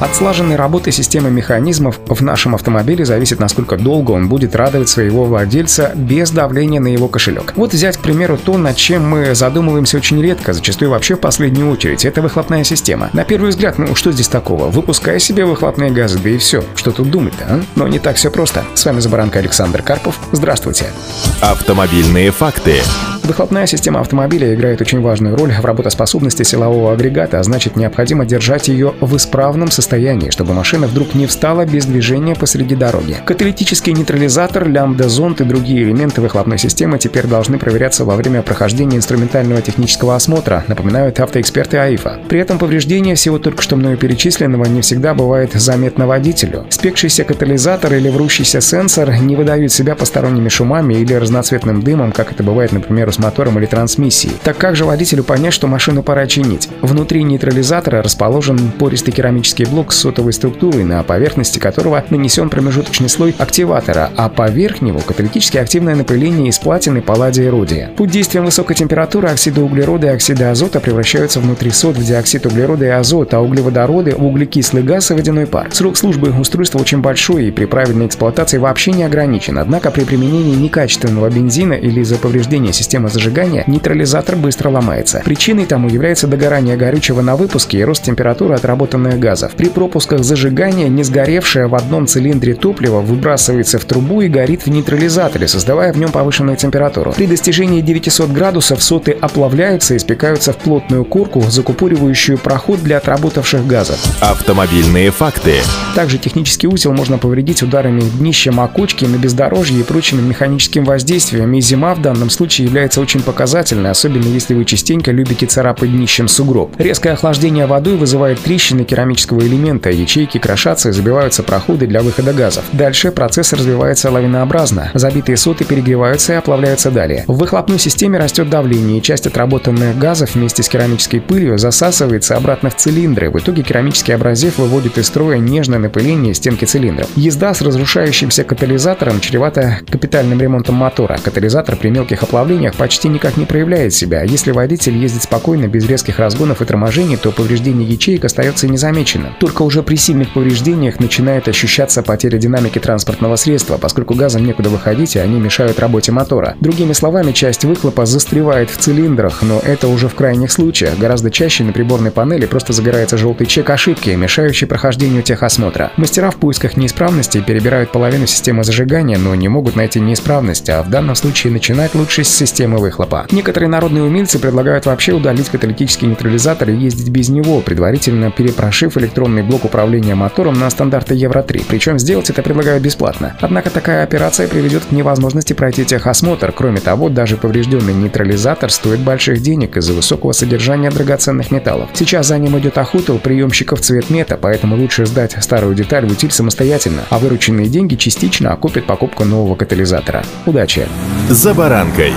От слаженной работы системы механизмов в нашем автомобиле зависит, насколько долго он будет радовать своего владельца без давления на его кошелек. Вот взять, к примеру, то, над чем мы задумываемся очень редко, зачастую вообще в последнюю очередь, это выхлопная система. На первый взгляд, ну что здесь такого? Выпускай себе выхлопные газы, да и все. Что тут думать-то, а? Но не так все просто. С вами Забаранка Александр Карпов. Здравствуйте. Автомобильные факты. Выхлопная система автомобиля играет очень важную роль в работоспособности силового агрегата, а значит необходимо держать ее в исправном состоянии, чтобы машина вдруг не встала без движения посреди дороги. Каталитический нейтрализатор, лямбда-зонд и другие элементы выхлопной системы теперь должны проверяться во время прохождения инструментального технического осмотра, напоминают автоэксперты АИФа. При этом повреждение всего только что мною перечисленного не всегда бывает заметно водителю. Спекшийся катализатор или врущийся сенсор не выдают себя посторонними шумами или разноцветным дымом, как это бывает, например, с мотором или трансмиссией. Так как же водителю понять, что машину пора чинить? Внутри нейтрализатора расположен пористый керамический блок с сотовой структурой, на поверхности которого нанесен промежуточный слой активатора, а поверх него каталитически активное напыление из платины, палладия и родия. Под действием высокой температуры оксиды углерода и оксиды азота превращаются внутри сод в диоксид углерода и азот, а углеводороды в углекислый газ и водяной пар. Срок службы устройства очень большой и при правильной эксплуатации вообще не ограничен, однако при применении некачественного бензина или из-за повреждения системы системы зажигания, нейтрализатор быстро ломается. Причиной тому является догорание горючего на выпуске и рост температуры отработанных газов. При пропусках зажигания не сгоревшее в одном цилиндре топливо выбрасывается в трубу и горит в нейтрализаторе, создавая в нем повышенную температуру. При достижении 900 градусов соты оплавляются и спекаются в плотную корку, закупоривающую проход для отработавших газов. Автомобильные факты. Также технический узел можно повредить ударами днища окучки на бездорожье и прочими механическим воздействием, и зима в данном случае является является очень показательной, особенно если вы частенько любите царапать днищем сугроб. Резкое охлаждение водой вызывает трещины керамического элемента, ячейки крошатся и забиваются проходы для выхода газов. Дальше процесс развивается лавинообразно. Забитые соты перегреваются и оплавляются далее. В выхлопной системе растет давление, и часть отработанных газов вместе с керамической пылью засасывается обратно в цилиндры. В итоге керамический абразив выводит из строя нежное напыление стенки цилиндров. Езда с разрушающимся катализатором чревата капитальным ремонтом мотора. Катализатор при мелких оплавлениях почти никак не проявляет себя. Если водитель ездит спокойно, без резких разгонов и торможений, то повреждение ячеек остается незамеченным. Только уже при сильных повреждениях начинает ощущаться потеря динамики транспортного средства, поскольку газом некуда выходить, и они мешают работе мотора. Другими словами, часть выхлопа застревает в цилиндрах, но это уже в крайних случаях. Гораздо чаще на приборной панели просто загорается желтый чек ошибки, мешающий прохождению техосмотра. Мастера в поисках неисправностей перебирают половину системы зажигания, но не могут найти неисправность, а в данном случае начинать лучше с системы выхлопа. Некоторые народные умельцы предлагают вообще удалить каталитический нейтрализатор и ездить без него, предварительно перепрошив электронный блок управления мотором на стандарты Евро-3. Причем сделать это предлагают бесплатно. Однако такая операция приведет к невозможности пройти техосмотр. Кроме того, даже поврежденный нейтрализатор стоит больших денег из-за высокого содержания драгоценных металлов. Сейчас за ним идет охота у приемщиков цветмета, поэтому лучше сдать старую деталь в утиль самостоятельно, а вырученные деньги частично окупят покупку нового катализатора. Удачи! За баранкой!